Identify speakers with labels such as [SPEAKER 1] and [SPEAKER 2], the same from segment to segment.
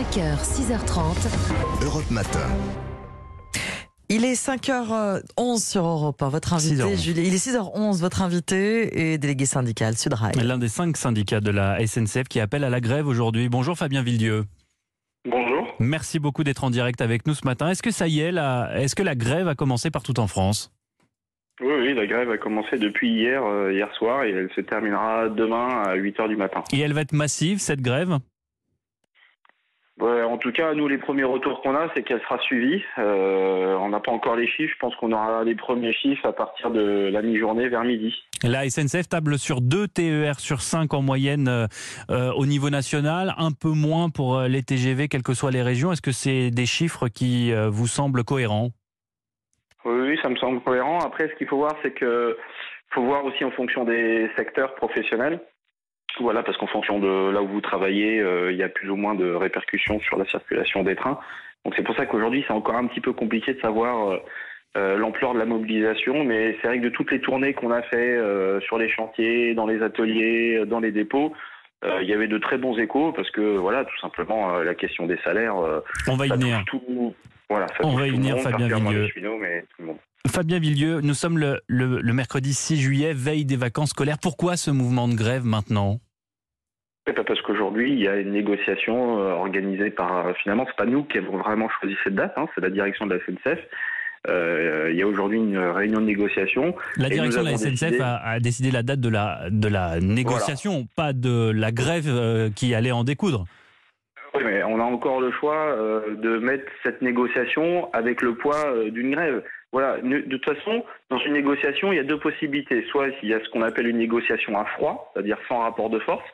[SPEAKER 1] 5h, 6h30.
[SPEAKER 2] Europe Matin.
[SPEAKER 3] Il est 5h11 sur Europe 1. Votre invité,
[SPEAKER 4] 6h11.
[SPEAKER 3] Julie. Il est 6h11. Votre invité est délégué syndical Sudrail.
[SPEAKER 4] L'un des cinq syndicats de la SNCF qui appelle à la grève aujourd'hui. Bonjour Fabien Villedieu.
[SPEAKER 5] Bonjour.
[SPEAKER 4] Merci beaucoup d'être en direct avec nous ce matin. Est-ce que ça y est, est-ce que la grève a commencé partout en France?
[SPEAKER 5] Oui, oui, la grève a commencé depuis hier, euh, hier soir, et elle se terminera demain à 8 h du matin.
[SPEAKER 4] Et elle va être massive, cette grève?
[SPEAKER 5] Ouais, en tout cas, nous, les premiers retours qu'on a, c'est qu'elle sera suivie. Euh, on n'a pas encore les chiffres. Je pense qu'on aura les premiers chiffres à partir de la mi-journée vers midi.
[SPEAKER 4] La SNCF table sur 2 TER sur 5 en moyenne euh, euh, au niveau national, un peu moins pour les TGV, quelles que soient les régions. Est-ce que c'est des chiffres qui euh, vous semblent cohérents?
[SPEAKER 5] Oui, oui, ça me semble cohérent. Après, ce qu'il faut voir, c'est que faut voir aussi en fonction des secteurs professionnels. Voilà, parce qu'en fonction de là où vous travaillez, euh, il y a plus ou moins de répercussions sur la circulation des trains. Donc c'est pour ça qu'aujourd'hui, c'est encore un petit peu compliqué de savoir euh, euh, l'ampleur de la mobilisation. Mais c'est vrai que de toutes les tournées qu'on a fait euh, sur les chantiers, dans les ateliers, dans les dépôts, euh, il y avait de très bons échos parce que voilà, tout simplement, la question des salaires,
[SPEAKER 4] On va y venir.
[SPEAKER 5] tout. Voilà, ça
[SPEAKER 4] On va y venir, Fabien Villieu.
[SPEAKER 5] les cheminots, mais tout le monde.
[SPEAKER 4] Fabien Villedieu, nous sommes le, le- le mercredi 6 juillet, veille des vacances scolaires. Pourquoi ce mouvement de grève maintenant?
[SPEAKER 5] Parce qu'aujourd'hui, il y a une négociation euh, organisée par. euh, Finalement, c'est pas nous qui avons vraiment choisi cette date, hein, c'est la direction de la SNCF. Euh, il y a aujourd'hui une réunion de négociation.
[SPEAKER 4] La direction de la SNCF
[SPEAKER 5] décidé-
[SPEAKER 4] a, a décidé la date de la, de la négociation, pas de la grève euh, qui allait en découdre.
[SPEAKER 5] Oui, mais on a encore le choix euh, de mettre cette négociation avec le poids d'une grève. Voilà. De toute façon, dans une négociation, il y a deux possibilités. Soit il y a ce qu'on appelle une négociation à froid, c'est-à-dire sans rapport de force.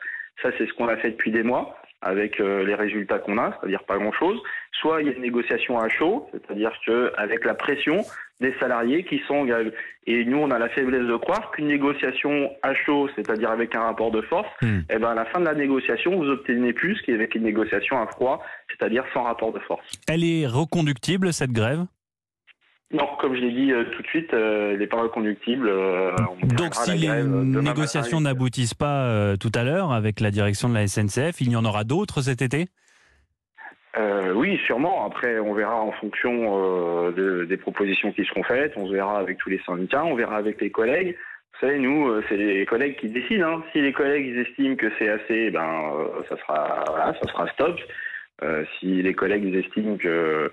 [SPEAKER 5] Ça, c'est ce qu'on a fait depuis des mois avec euh, les résultats qu'on a, c'est-à-dire pas grand-chose. Soit il y a une négociation à chaud, c'est-à-dire que avec la pression des salariés qui sont. Et nous, on a la faiblesse de croire qu'une négociation à chaud, c'est-à-dire avec un rapport de force, eh ben à la fin de la négociation, vous obtenez plus qu'avec une négociation à froid, c'est-à-dire sans rapport de force.
[SPEAKER 4] Elle est reconductible, cette grève?
[SPEAKER 5] Non, comme je l'ai dit euh, tout de suite, euh, elle n'est pas reconductible. euh, on
[SPEAKER 4] Donc si les
[SPEAKER 5] grève, euh,
[SPEAKER 4] négociations n'aboutissent pas tout à l'heure avec la direction de la SNCF, il y en aura d'autres cet été?
[SPEAKER 5] Oui, sûrement. Après, on verra en fonction de- des propositions qui seront faites. On verra avec tous les syndicats, on verra avec les collègues. Vous savez, nous, c'est les collègues qui décident. hein. Si les collègues ils estiment que c'est assez, ben, ça sera, voilà, ça sera stop. Si les collègues ils estiment que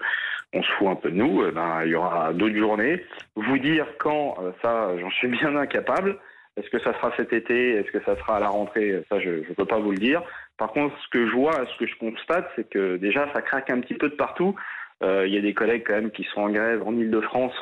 [SPEAKER 5] on se fout un peu de nous, euh, ben, il y aura d'autres journées. Vous dire quand, euh, ça, j'en suis bien incapable. Est-ce que ça sera cet été? Est-ce que ça sera à la rentrée? Ça, je ne peux pas vous le dire. Par contre, ce que je vois, ce que je constate, c'est que déjà, ça craque un petit peu de partout. Euh, Il y a des collègues quand même qui sont en grève en Ile-de-France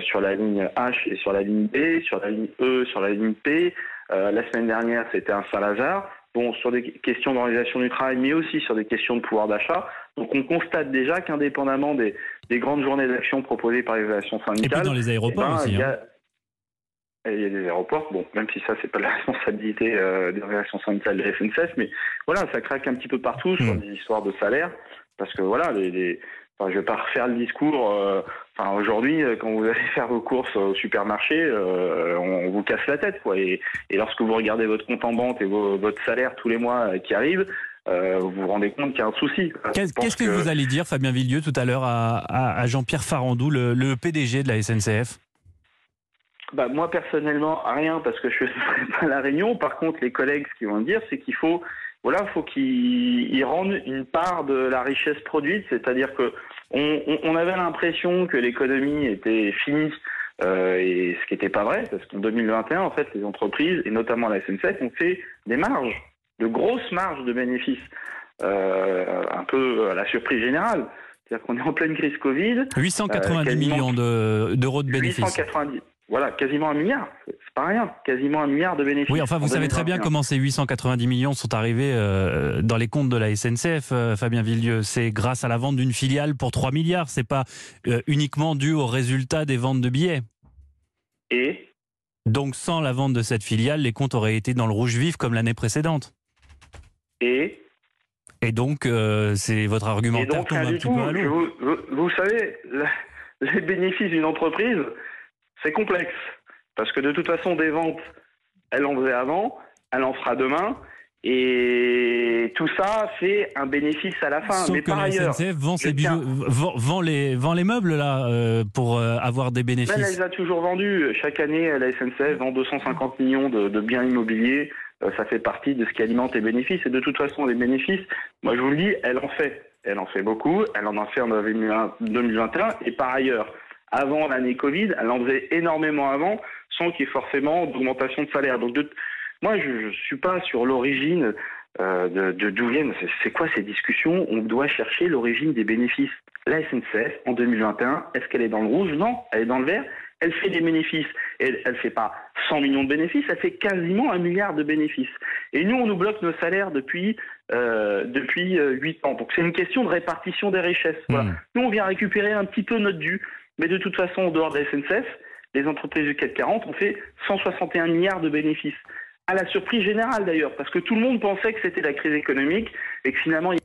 [SPEAKER 5] sur la ligne H et sur la ligne B, sur la ligne E, sur la ligne P. La semaine dernière, c'était un Saint-Lazare. Bon, sur des questions d'organisation du travail, mais aussi sur des questions de pouvoir d'achat. Donc, on constate déjà qu'indépendamment des, des grandes journées d'action proposées par les relations
[SPEAKER 4] Et
[SPEAKER 5] syndicales,
[SPEAKER 4] puis dans les aéroports
[SPEAKER 5] eh ben,
[SPEAKER 4] aussi.
[SPEAKER 5] il y
[SPEAKER 4] hein.
[SPEAKER 5] a- et il y a des aéroports, bon, même si ça, c'est pas la responsabilité euh, des réactions syndicales de la SNCF, mais voilà, ça craque un petit peu partout sur
[SPEAKER 4] Hmm.
[SPEAKER 5] des histoires de salaire, parce que voilà, les, les- enfin, je vais pas refaire le discours. euh, Enfin, aujourd'hui, euh, quand vous allez faire vos courses au supermarché, euh, on, on vous casse la tête, quoi. Et, et lorsque vous regardez votre compte en banque et vos- votre salaire tous les mois qui arrive, euh, vous vous rendez compte qu'il y a un souci.
[SPEAKER 4] Qu'est-ce que, vous allez dire, Fabien Villedieu, tout à l'heure à, à- à Jean-Pierre Farandou, le, le PDG de la SNCF
[SPEAKER 5] Bah, moi, personnellement, rien, parce que je ne serai pas à la réunion. Par contre, les collègues, ce qu'ils vont dire, c'est qu'il faut, voilà, faut qu'ils ils rendent une part de la richesse produite. C'est-à-dire que on avait l'impression que l'économie était finie, euh, et ce qui n'était pas vrai, parce qu'en 2021, en fait, les entreprises, et notamment la SNCF, ont fait des marges, de grosses marges de bénéfices, euh, un peu à la surprise générale. C'est-à-dire qu'on est en pleine crise Covid.
[SPEAKER 4] 890
[SPEAKER 5] Euh,
[SPEAKER 4] millions de- d'euros de, bénéfices.
[SPEAKER 5] 890. Voilà, quasiment un milliard. C'est pas rien. Quasiment un milliard de bénéfices.
[SPEAKER 4] Oui, enfin, vous
[SPEAKER 5] en
[SPEAKER 4] savez très bien
[SPEAKER 5] 2021.
[SPEAKER 4] comment ces 890 millions sont arrivés euh, dans les comptes de la SNCF, euh, Fabien Villedieu. C'est grâce à la vente d'une filiale pour 3 milliards. C'est pas euh, uniquement dû au résultat des ventes de billets.
[SPEAKER 5] Et?
[SPEAKER 4] Donc, sans la vente de cette filiale, les comptes auraient été dans le rouge vif comme l'année précédente.
[SPEAKER 5] Et
[SPEAKER 4] Et donc, euh, c'est votre
[SPEAKER 5] et
[SPEAKER 4] argumentaire
[SPEAKER 5] donc rien
[SPEAKER 4] un
[SPEAKER 5] du
[SPEAKER 4] petit
[SPEAKER 5] tout.
[SPEAKER 4] peu à l'eau.
[SPEAKER 5] vous, vous- vous savez, la- les bénéfices d'une entreprise, c'est complexe parce que de toute façon, des ventes, elle en faisait avant, elle en fera demain. Et tout ça fait un bénéfice à la fin.
[SPEAKER 4] Sauf
[SPEAKER 5] Mais
[SPEAKER 4] que
[SPEAKER 5] par
[SPEAKER 4] la
[SPEAKER 5] ailleurs,
[SPEAKER 4] SNCF vend, ses
[SPEAKER 5] je
[SPEAKER 4] bijoux-
[SPEAKER 5] tiens-
[SPEAKER 4] vend, vend les, vend les meubles là euh, pour euh, avoir des
[SPEAKER 5] elle,
[SPEAKER 4] bénéfices.
[SPEAKER 5] elle les a toujours vendus. Chaque année, la SNCF vend 250 millions de, de biens immobiliers. Euh, ça fait partie de ce qui alimente les bénéfices. Et de toute façon, les bénéfices, moi je vous le dis, elle en fait. Elle en fait beaucoup. Elle en a fait en 2021. Et par ailleurs, avant l'année Covid, elle en faisait énormément avant, sans qu'il y ait forcément d'augmentation de salaire. Donc, de- moi, je ne suis pas sur l'origine euh, de d'où viennent. C'est quoi ces discussions? On doit chercher l'origine des bénéfices. La SNCF, en 2021, est-ce qu'elle est dans le rouge? Non, elle est dans le vert. Elle fait des bénéfices. Elle ne fait pas 100 millions de bénéfices, elle fait quasiment un milliard de bénéfices. Et nous, on nous bloque nos salaires depuis, euh, depuis euh, 8 ans. Donc c'est une question de répartition des richesses. Voilà.
[SPEAKER 4] Hmm.
[SPEAKER 5] Nous, on vient récupérer un petit peu notre dû. Mais de toute façon, en dehors de la SNCF, les entreprises du CAC 40 ont fait 161 milliards de bénéfices. À la surprise générale d'ailleurs, parce que tout le monde pensait que c'était la crise économique et que finalement, il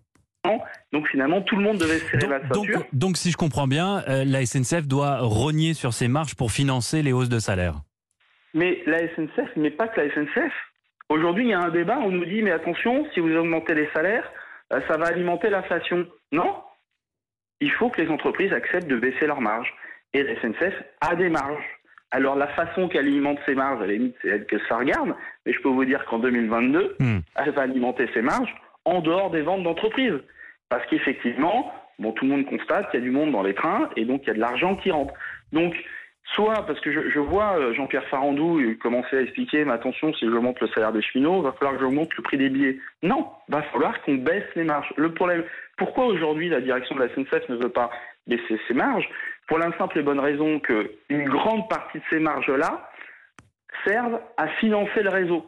[SPEAKER 5] donc finalement, tout le monde devait serrer la
[SPEAKER 4] Donc,
[SPEAKER 5] ceinture.
[SPEAKER 4] donc, si je comprends bien, euh, la SNCF doit rogner sur ses marges pour financer les hausses de salaire.
[SPEAKER 5] Mais la SNCF, mais pas que la SNCF. Aujourd'hui, il y a un débat, on nous dit, mais attention, si vous augmentez les salaires, euh, ça va alimenter l'inflation. Non, il faut que les entreprises acceptent de baisser leurs marges. Et la SNCF a des marges. Alors la façon qu'elle alimente ses marges, à la limite, c'est elle que ça regarde, mais je peux vous dire qu'en 2022,
[SPEAKER 4] Hmm.
[SPEAKER 5] elle va alimenter ses marges en dehors des ventes d'entreprises. Parce qu'effectivement, bon, tout le monde constate qu'il y a du monde dans les trains et donc il y a de l'argent qui rentre. Donc, soit parce que je, je vois euh, Jean-Pierre Farandou euh, commencer à expliquer, mais attention, si je monte le salaire des cheminots, il va falloir que je monte le prix des billets. Non, il va falloir qu'on baisse les marges. Le problème, pourquoi aujourd'hui la direction de la SNCF ne veut pas baisser ses marges? Pour la simple et bonne raison qu'une grande partie de ces marges-là servent à financer le réseau.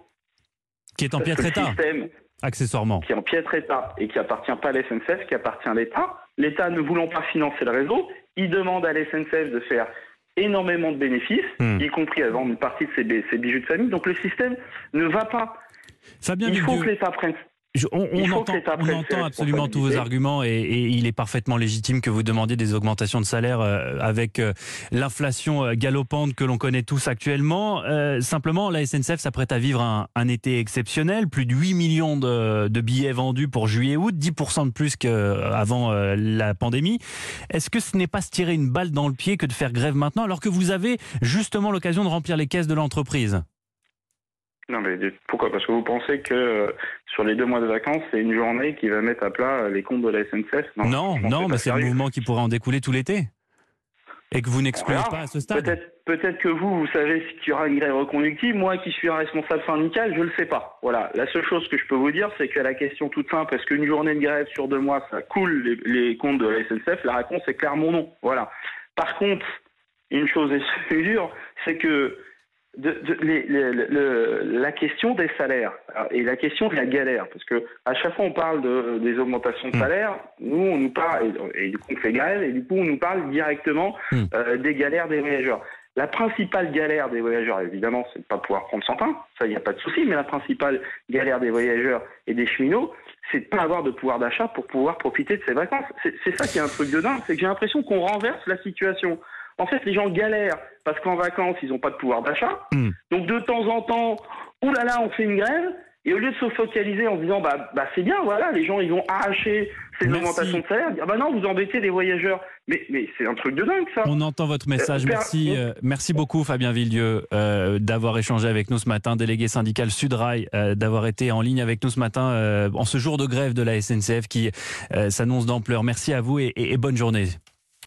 [SPEAKER 4] Qui est en
[SPEAKER 5] le
[SPEAKER 4] état,
[SPEAKER 5] système
[SPEAKER 4] accessoirement.
[SPEAKER 5] qui est en piètre état et qui appartient pas à la SNCF, qui appartient à l'État. L'État ne voulant pas financer le réseau, il demande à la SNCF de faire énormément de bénéfices,
[SPEAKER 4] Hmm.
[SPEAKER 5] y compris à vendre une partie de ses, bi- ses bijoux de famille. Donc le système ne va pas.
[SPEAKER 4] Fabien
[SPEAKER 5] il faut
[SPEAKER 4] Villedieu,
[SPEAKER 5] que l'État prenne.
[SPEAKER 4] Je- on, on entend, on entend absolument tous vos arguments et, et il est parfaitement légitime que vous demandiez des augmentations de salaire euh, avec euh, l'inflation euh, galopante que l'on connaît tous actuellement. Euh, simplement, la SNCF s'apprête à vivre un, un été exceptionnel. Plus de 8 millions de, de billets vendus pour juillet-août, 10% de plus qu'avant la pandémie. Est-ce que ce n'est pas se tirer une balle dans le pied que de faire grève maintenant alors que vous avez justement l'occasion de remplir les caisses de l'entreprise?
[SPEAKER 5] Non mais pourquoi? Parce que vous pensez que euh, sur les deux mois de vacances, c'est une journée qui va mettre à plat euh, les comptes de la SNCF
[SPEAKER 4] Non, non, mais c'est un mouvement qui pourrait en découler tout l'été. Et que vous n'excluez pas à ce stade.
[SPEAKER 5] Peut-être, que vous, vous savez qu'il y aura une grève reconductive. Moi, qui suis un responsable syndical, je ne le sais pas. Voilà. La seule chose que je peux vous dire, c'est que la question toute simple, est-ce qu'une journée de grève sur deux mois, ça coule les, les comptes de la SNCF La réponse est clairement non. Voilà. Par contre, une chose est sûre, c'est que de, de- les- les- le- la question des salaires et la question de la galère, parce que à chaque fois on parle de, des augmentations de
[SPEAKER 4] Mm.
[SPEAKER 5] salaire, nous on nous parle et, et du coup on fait grève et du coup on nous parle directement
[SPEAKER 4] Mm.
[SPEAKER 5] euh, des galères des voyageurs. La principale galère des voyageurs, évidemment, c'est de ne pas pouvoir prendre son pain, ça il n'y a pas de souci, mais la principale galère des voyageurs et des cheminots, c'est de pas avoir de pouvoir d'achat pour pouvoir profiter de ses vacances. C'est c'est ça qui est un truc de dingue, c'est que j'ai l'impression qu'on renverse la situation. En fait, les gens galèrent parce qu'en vacances, ils n'ont pas de pouvoir d'achat.
[SPEAKER 4] Hmm.
[SPEAKER 5] Donc de temps en temps, oulala, on fait une grève. Et au lieu de se focaliser en se disant, bah, bah c'est bien, voilà, les gens, ils vont arracher ces augmentations de salaire, dire, bah non, vous embêtez les voyageurs. Mais, mais c'est un truc de dingue, ça.
[SPEAKER 4] On entend votre message.
[SPEAKER 5] Euh,
[SPEAKER 4] Merci, euh, merci beaucoup Fabien Villedieu euh, d'avoir échangé avec nous ce matin, délégué syndical Sudrail, d'avoir été en ligne avec nous ce matin en ce jour de grève de la SNCF qui s'annonce d'ampleur. Merci à vous et- et- et bonne journée.